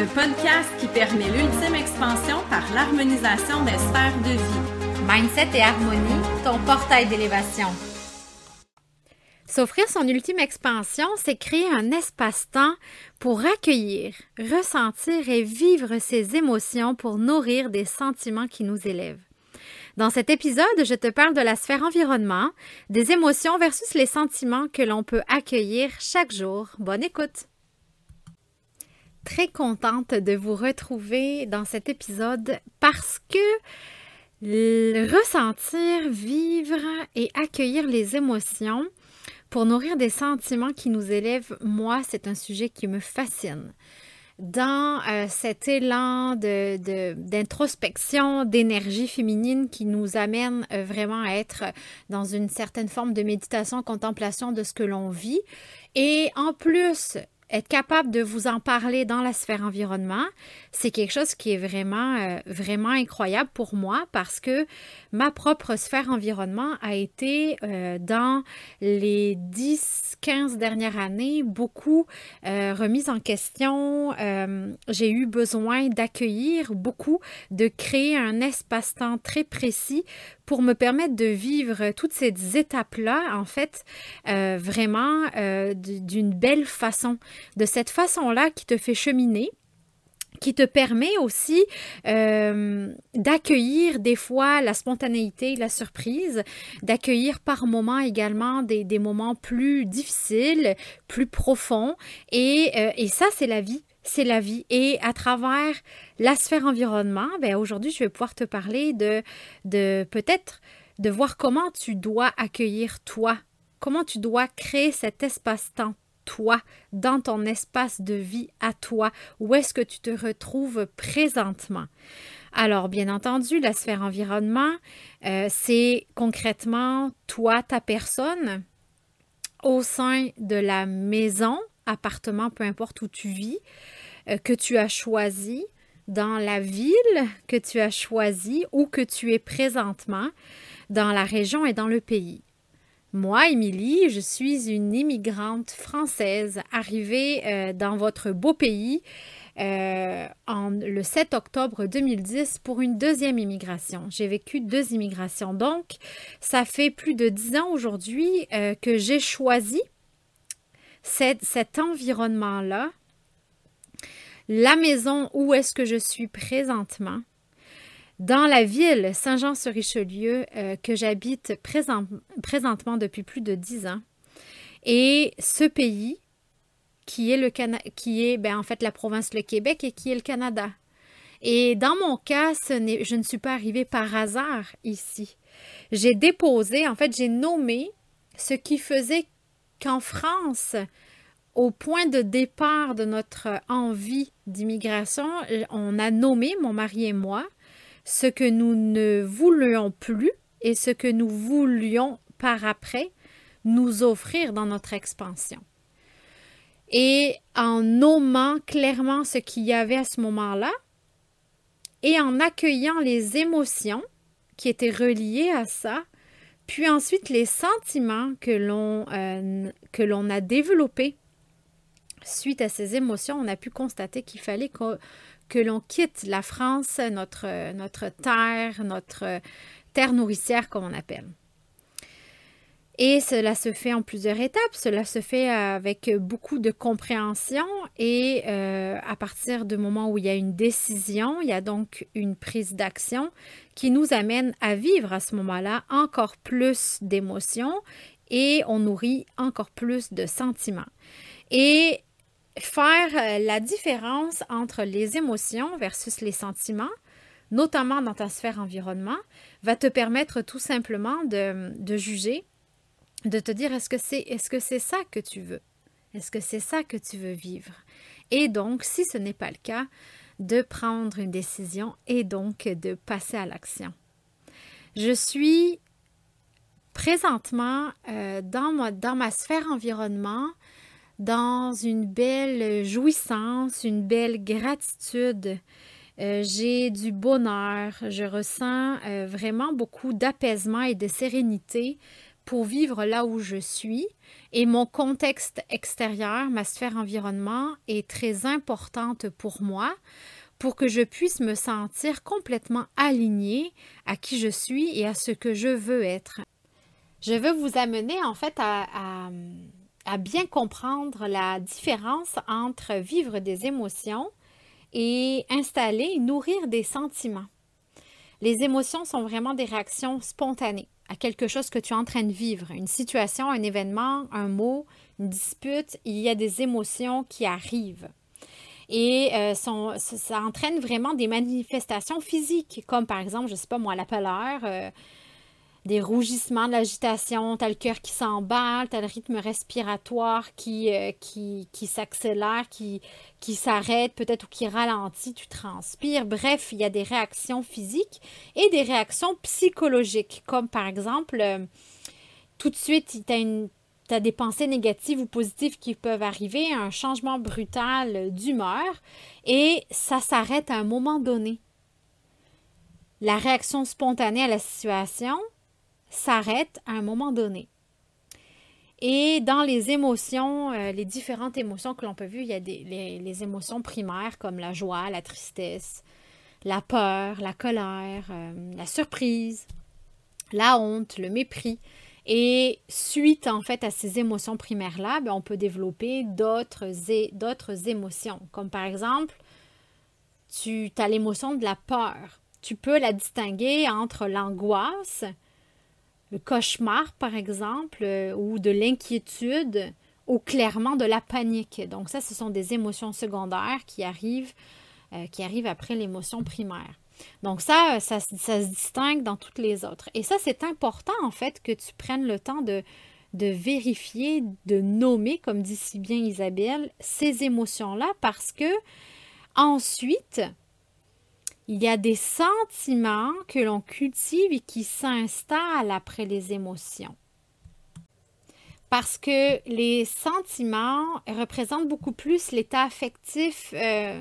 le podcast qui permet l'ultime expansion par l'harmonisation des sphères de vie. Mindset et harmonie, ton portail d'élévation. S'offrir son ultime expansion, c'est créer un espace-temps pour accueillir, ressentir et vivre ses émotions pour nourrir des sentiments qui nous élèvent. Dans cet épisode, je te parle de la sphère environnement, des émotions versus les sentiments que l'on peut accueillir chaque jour. Bonne écoute! Très contente de vous retrouver dans cet épisode parce que ressentir, vivre et accueillir les émotions pour nourrir des sentiments qui nous élèvent, moi, c'est un sujet qui me fascine dans euh, cet élan d'introspection, d'énergie féminine qui nous amène euh, vraiment à être dans une certaine forme de méditation, contemplation de ce que l'on vit. Et en plus, être capable de vous en parler dans la sphère environnement, c'est quelque chose qui est vraiment, euh, vraiment incroyable pour moi parce que ma propre sphère environnement a été euh, dans les 10-15 dernières années beaucoup euh, remise en question. J'ai eu besoin d'accueillir beaucoup, de créer un espace-temps très précis pour me permettre de vivre toutes ces étapes-là, en fait, vraiment d'une belle façon de cette façon-là qui te fait cheminer qui te permet aussi euh, d'accueillir des fois la spontanéité, la surprise, d'accueillir par moments également des, moments plus difficiles, plus profonds. Et, euh, et ça, c'est la vie. C'est la vie. Et à travers la sphère environnement, ben aujourd'hui, je vais pouvoir te parler de, de peut-être de voir comment tu dois accueillir toi, comment tu dois créer cet espace-temps toi, dans ton espace de vie à toi, où est-ce que tu te retrouves présentement? Alors, bien entendu, la sphère environnement, euh, c'est concrètement toi, ta personne, au sein de la maison, appartement, peu importe où tu vis, que tu as choisi, dans la ville que tu as choisie ou que tu es présentement, dans la région et dans le pays. Moi, Émilie, je suis une immigrante française arrivée euh, dans votre beau pays euh, en, le 7 octobre 2010 pour une deuxième immigration. J'ai vécu deux immigrations. Donc, ça fait plus de dix ans aujourd'hui euh, que j'ai choisi cet environnement-là, la maison où est-ce que je suis présentement, dans la ville Saint-Jean-sur-Richelieu euh, que j'habite présentement depuis plus de dix ans. Et ce pays, qui est, le qui est ben, en fait la province le Québec et qui est le Canada. Et dans mon cas, je ne suis pas arrivée par hasard ici. J'ai déposé, en fait, j'ai nommé ce qui faisait qu'en France, au point de départ de notre envie d'immigration, on a nommé, mon mari et moi, ce que nous ne voulions plus et ce que nous voulions par après nous offrir dans notre expansion. Et en nommant clairement ce qu'il y avait à ce moment-là et en accueillant les émotions qui étaient reliées à ça, puis ensuite les sentiments que l'on euh, a développés suite à ces émotions, on a pu constater qu'il fallait que, l'on quitte la France, notre, notre terre, notre terre nourricière, comme on appelle. Et cela se fait en plusieurs étapes. Cela se fait avec beaucoup de compréhension et euh, à partir du moment où il y a une décision, il y a donc une prise d'action qui nous amène à vivre à ce moment-là encore plus d'émotions et on nourrit encore plus de sentiments. Et faire euh, la différence entre les émotions versus les sentiments, notamment dans ta sphère environnement, va te permettre tout simplement de, juger, de te dire est-ce que c'est est-ce que c'est ça que tu veux? Est-ce que c'est ça que tu veux vivre? Et donc, si ce n'est pas le cas, de prendre une décision et donc de passer à l'action. Je suis présentement euh, dans ma sphère environnement dans une belle jouissance, une belle gratitude. Euh, j'ai du bonheur, je ressens euh, vraiment beaucoup d'apaisement et de sérénité pour vivre là où je suis et mon contexte extérieur, ma sphère environnement est très importante pour moi pour que je puisse me sentir complètement alignée à qui je suis et à ce que je veux être. Je veux vous amener en fait à, à bien comprendre la différence entre vivre des émotions et installer, nourrir des sentiments. Les émotions sont vraiment des réactions spontanées à quelque chose que tu es en train de vivre, une situation, un événement, un mot, une dispute, il y a des émotions qui arrivent. Et euh, ça, entraîne vraiment des manifestations physiques, comme par exemple, je ne sais pas moi, la peur, euh, des rougissements, de l'agitation, t'as le cœur qui s'emballe, t'as le rythme respiratoire qui, euh, s'accélère, qui, s'arrête peut-être ou qui ralentit, tu transpires. Bref, il y a des réactions physiques et des réactions psychologiques, comme par exemple, euh, tout de suite, tu as, as des pensées négatives ou positives qui peuvent arriver, un changement brutal d'humeur et ça s'arrête à un moment donné. La réaction spontanée à la situation, s'arrête à un moment donné. Et dans les émotions, euh, les différentes émotions que l'on peut voir, il y a les, émotions primaires comme la joie, la tristesse, la peur, la colère, euh, la surprise, la honte, le mépris. Et suite en fait à ces émotions primaires-là, ben, on peut développer d'autres émotions, comme par exemple, tu as l'émotion de la peur. Tu peux la distinguer entre l'angoisse, le cauchemar, par exemple, euh, ou de l'inquiétude, ou clairement de la panique. Donc ça, ce sont des émotions secondaires qui arrivent, euh, qui arrivent après l'émotion primaire. Donc ça, ça, se distingue dans toutes les autres. Et ça, c'est important, en fait, que tu prennes le temps de, de vérifier, de nommer, comme dit si bien Isabelle, ces émotions-là, parce que ensuite, il y a des sentiments que l'on cultive et qui s'installent après les émotions. Parce que les sentiments représentent beaucoup plus l'état affectif euh,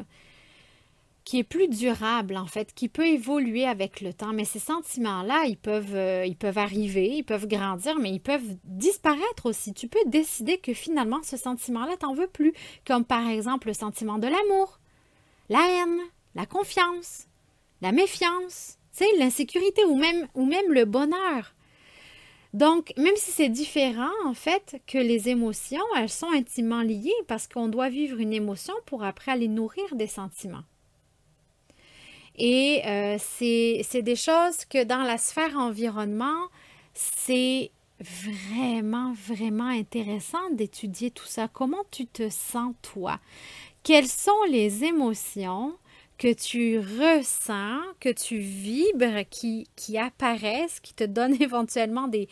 qui est plus durable, en fait, qui peut évoluer avec le temps. Mais ces sentiments-là, ils peuvent, euh, ils peuvent arriver, ils peuvent grandir, mais ils peuvent disparaître aussi. Tu peux décider que finalement, ce sentiment-là, t'en veux plus. Comme par exemple le sentiment de l'amour, la haine, la confiance, la méfiance, l'insécurité ou même, le bonheur. Donc, même si c'est différent, en fait, que les émotions, elles sont intimement liées parce qu'on doit vivre une émotion pour après aller nourrir des sentiments. Et euh, c'est des choses que dans la sphère environnement, c'est vraiment, vraiment intéressant d'étudier tout ça. Comment tu te sens, toi? Quelles sont les émotions que tu ressens, que tu vibres, qui, qui apparaissent, qui te donnent éventuellement des,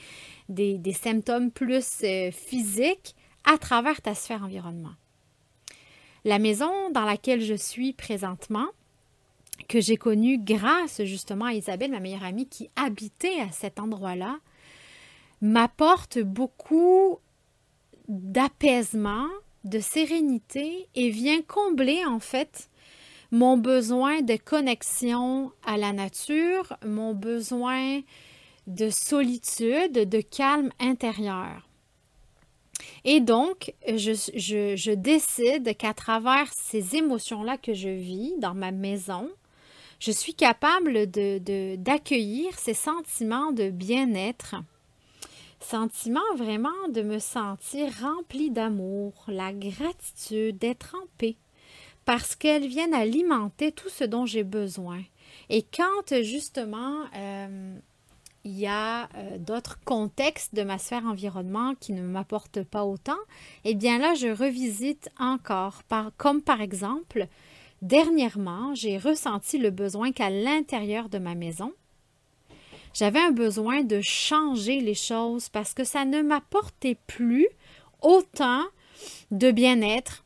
des, symptômes plus euh, physiques à travers ta sphère environnement. La maison dans laquelle je suis présentement, que j'ai connue grâce justement à Isabelle, ma meilleure amie, qui habitait à cet endroit-là, m'apporte beaucoup d'apaisement, de sérénité et vient combler en fait mon besoin de connexion à la nature, mon besoin de solitude, de calme intérieur. Et donc, je, décide qu'à travers ces émotions-là que je vis dans ma maison, je suis capable d'accueillir de, ces sentiments de bien-être, sentiments vraiment de me sentir rempli d'amour, la gratitude, d'être en paix parce qu'elles viennent alimenter tout ce dont j'ai besoin. Et quand justement euh, il y a euh, d'autres contextes de ma sphère environnement qui ne m'apportent pas autant, eh bien là, je revisite encore, comme par exemple, dernièrement, j'ai ressenti le besoin qu'à l'intérieur de ma maison, j'avais un besoin de changer les choses parce que ça ne m'apportait plus autant de bien-être,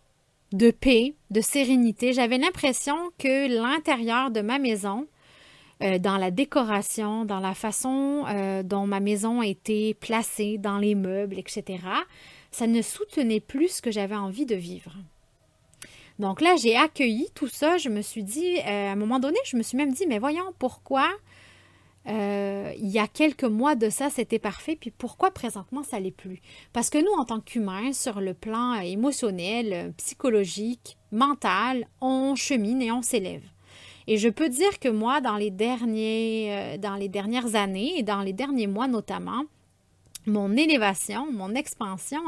de paix, de sérénité. J'avais l'impression que l'intérieur de ma maison, euh, dans la décoration, dans la façon euh, dont ma maison était placée, dans les meubles, etc., ça ne soutenait plus ce que j'avais envie de vivre. Donc là, j'ai accueilli tout ça. Je me suis dit, euh, à un moment donné, je me suis même dit, mais voyons, pourquoi euh, il y a quelques mois de ça, c'était parfait, puis pourquoi présentement ça l'est plus? Parce que nous, en tant qu'humains, sur le plan émotionnel, psychologique, mental, on chemine et on s'élève. Et je peux dire que moi, dans les, derniers, euh, dans les dernières années et dans les derniers mois notamment, mon élévation, mon expansion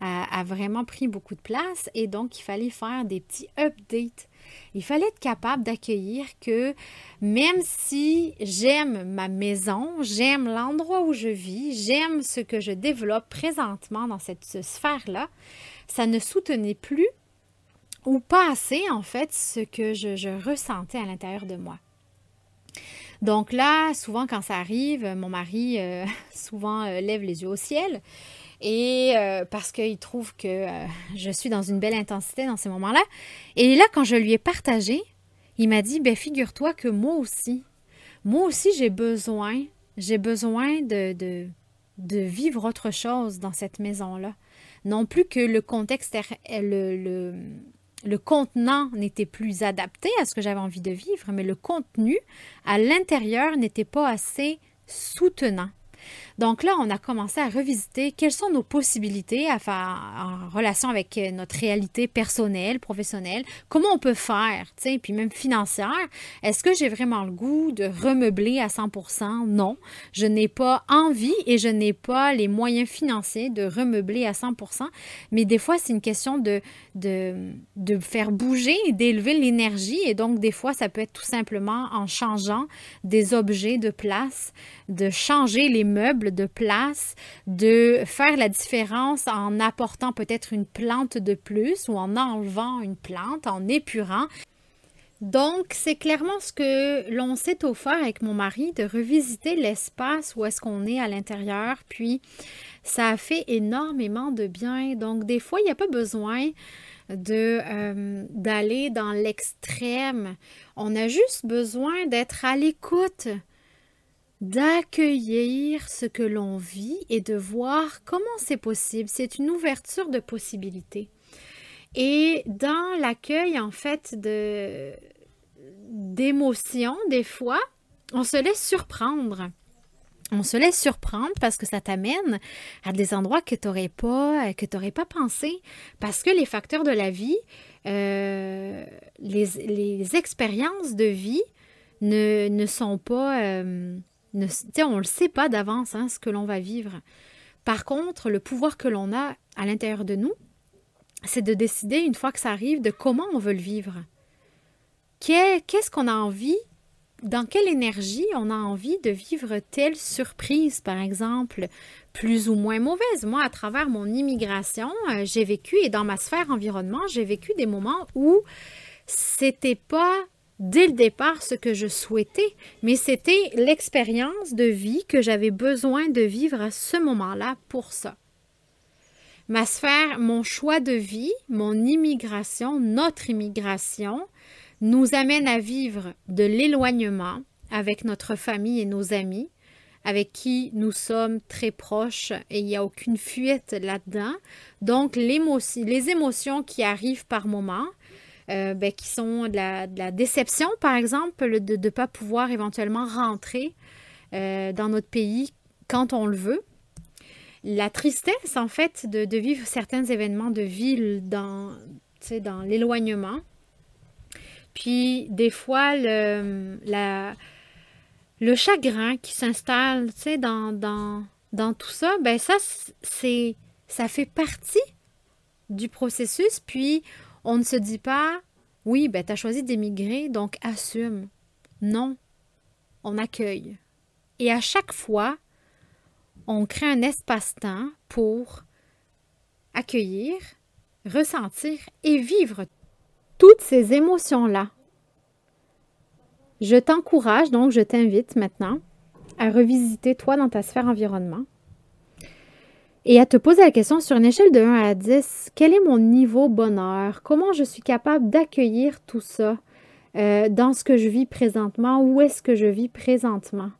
a, vraiment pris beaucoup de place et donc il fallait faire des petits updates. Il fallait être capable d'accueillir que même si j'aime ma maison, j'aime l'endroit où je vis, j'aime ce que je développe présentement dans cette sphère-là, ça ne soutenait plus ou pas assez en fait ce que je ressentais à l'intérieur de moi. Donc là, souvent quand ça arrive, mon mari euh, souvent euh, lève les yeux au ciel et euh, parce qu'il trouve que je suis dans une belle intensité dans ces moments-là. Et là, quand je lui ai partagé, il m'a dit, ben figure-toi que moi aussi, moi aussi j'ai besoin, j'ai besoin de, de, de, vivre autre chose dans cette maison-là. Non plus que le contexte, le, le le contenant n'était plus adapté à ce que j'avais envie de vivre, mais le contenu à l'intérieur n'était pas assez soutenant. Donc là, on a commencé à revisiter quelles sont nos possibilités en relation avec euh, notre réalité personnelle, professionnelle, comment on peut faire, tu sais, puis même financière. Est-ce que j'ai vraiment le goût de remeubler à 100%? Non. Je n'ai pas envie et je n'ai pas les moyens financiers de remeubler à 100%, mais des fois, c'est une question de, de, de faire bouger d'élever l'énergie et donc des fois, ça peut être tout simplement en changeant des objets de place, de changer les meubles de place, de faire la différence en apportant peut-être une plante de plus ou en enlevant une plante, en épurant. Donc, c'est clairement ce que l'on s'est offert avec mon mari, de revisiter l'espace où est-ce qu'on est à l'intérieur. Puis, ça a fait énormément de bien. Donc, des fois, il n'y a pas besoin de euh, d'aller dans l'extrême. On a juste besoin d'être à l'écoute d'accueillir ce que l'on vit et de voir comment c'est possible. C'est une ouverture de possibilités. Et dans l'accueil, en fait, de d'émotions, des fois, on se laisse surprendre. On se laisse surprendre parce que ça t'amène à des endroits que tu n'aurais pas, que pas pensé. Parce que les facteurs de la vie, euh, les, expériences de vie ne, ne sont pas... Euh, on ne le sait pas d'avance hein, ce que l'on va vivre. Par contre, le pouvoir que l'on a à l'intérieur de nous, c'est de décider, une fois que ça arrive, de comment on veut le vivre. Qu'est-ce qu'on a envie, dans quelle énergie on a envie de vivre telle surprise, par exemple, plus ou moins mauvaise? Moi, à travers mon immigration, euh, j'ai vécu, et dans ma sphère environnement, j'ai vécu des moments où c'était pas dès le départ ce que je souhaitais, mais c'était l'expérience de vie que j'avais besoin de vivre à ce moment-là pour ça. Ma sphère, mon choix de vie, mon immigration, notre immigration, nous amène à vivre de l'éloignement avec notre famille et nos amis, avec qui nous sommes très proches et il n'y a aucune fuite là-dedans. Donc, les émotions qui arrivent par moments, euh, ben, qui sont de la, déception, par exemple, de ne pas pouvoir éventuellement rentrer euh, dans notre pays quand on le veut. La tristesse, en fait, de, vivre certains événements de vie dans, dans l'éloignement. Puis, des fois, le, le chagrin qui s'installe dans, dans, dans tout ça, ben ça, c'est, ça fait partie du processus. Puis, on ne se dit pas, oui, ben, tu as choisi d'émigrer, donc assume. Non, on accueille. Et à chaque fois, on crée un espace-temps pour accueillir, ressentir et vivre toutes ces émotions-là. Je t'encourage, donc je t'invite maintenant à revisiter toi dans ta sphère environnement et à te poser la question sur une échelle de 1 à 10, quel est mon niveau bonheur? Comment je suis capable d'accueillir tout ça euh, dans ce que je vis présentement? Où est-ce que je vis présentement?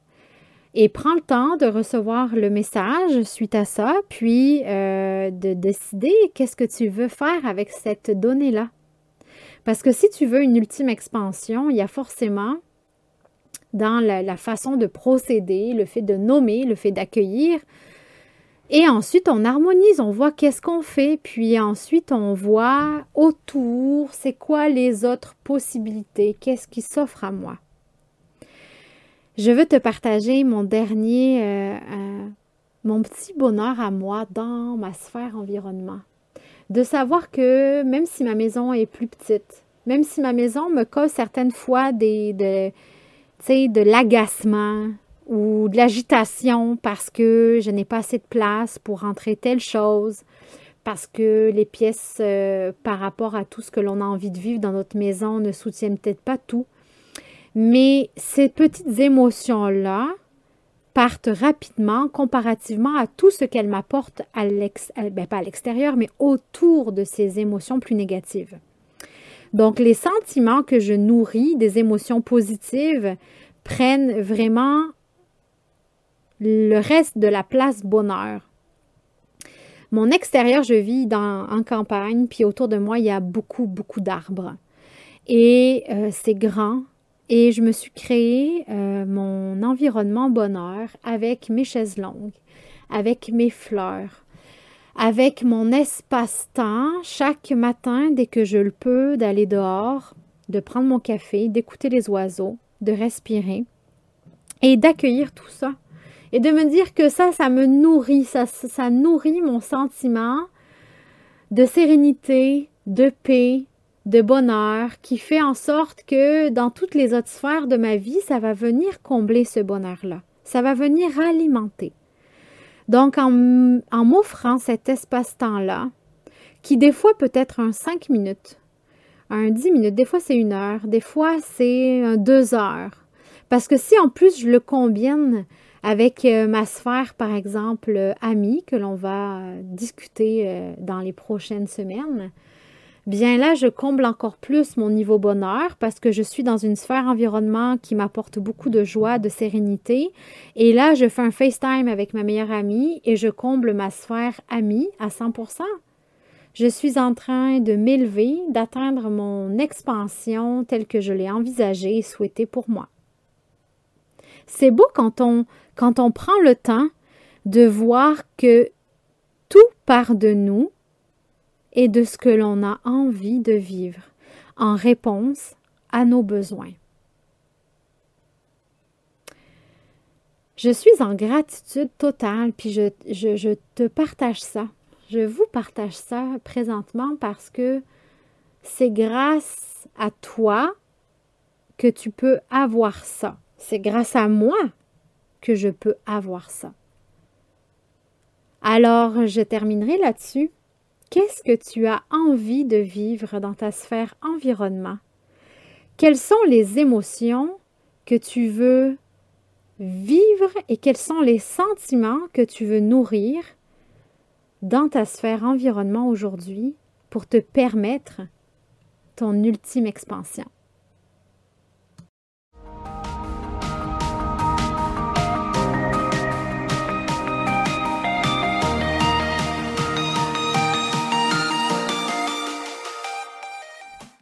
Et prends le temps de recevoir le message suite à ça, puis euh, de décider qu'est-ce que tu veux faire avec cette donnée-là. Parce que si tu veux une ultime expansion, il y a forcément dans la, façon de procéder, le fait de nommer, le fait d'accueillir. Et ensuite, on harmonise, on voit qu'est-ce qu'on fait, puis ensuite, on voit autour, c'est quoi les autres possibilités, qu'est-ce qui s'offre à moi? Je veux te partager mon dernier, euh, euh, mon petit bonheur à moi dans ma sphère environnement. De savoir que même si ma maison est plus petite, même si ma maison me cause certaines fois des, de, de l'agacement ou de l'agitation parce que je n'ai pas assez de place pour rentrer telle chose, parce que les pièces euh, par rapport à tout ce que l'on a envie de vivre dans notre maison ne soutiennent peut-être pas tout. Mais ces petites émotions-là partent rapidement comparativement à tout ce qu'elles m'apportent à ben, pas à l'extérieur, mais autour de ces émotions plus négatives. Donc, les sentiments que je nourris, des émotions positives, prennent vraiment le reste de la place bonheur. Mon extérieur, je vis en campagne, puis autour de moi, il y a beaucoup, beaucoup d'arbres. Et euh, c'est grand. Et je me suis créé euh, mon environnement bonheur avec mes chaises longues, avec mes fleurs, avec mon espace-temps chaque matin dès que je le peux d'aller dehors, de prendre mon café, d'écouter les oiseaux, de respirer et d'accueillir tout ça. Et de me dire que ça, ça me nourrit, ça, nourrit mon sentiment de sérénité, de paix, de bonheur, qui fait en sorte que dans toutes les autres sphères de ma vie, ça va venir combler ce bonheur-là. Ça va venir alimenter. Donc, en, m'offrant cet espace-temps-là, qui des fois peut être un 5 minutes, un 10 minutes, des fois c'est une heure, des fois c'est un 2 heures. Parce que si en plus je le combine avec euh, ma sphère, par exemple, euh, amie, que l'on va euh, discuter dans les prochaines semaines, bien là, je comble encore plus mon niveau bonheur parce que je suis dans une sphère environnement qui m'apporte beaucoup de joie, de sérénité. Et là, je fais un FaceTime avec ma meilleure amie et je comble ma sphère amie à 100%. Je suis en train de m'élever, d'atteindre mon expansion telle que je l'ai envisagée et souhaitée pour moi. C'est beau quand on, quand on prend le temps de voir que tout part de nous et de ce que l'on a envie de vivre en réponse à nos besoins. Je suis en gratitude totale, puis je, je, te partage ça. Je vous partage ça présentement parce que c'est grâce à toi que tu peux avoir ça. C'est grâce à moi que je peux avoir ça. Alors, je terminerai là-dessus. Qu'est-ce que tu as envie de vivre dans ta sphère environnement? Quelles sont les émotions que tu veux vivre et quels sont les sentiments que tu veux nourrir dans ta sphère environnement aujourd'hui pour te permettre ton ultime expansion?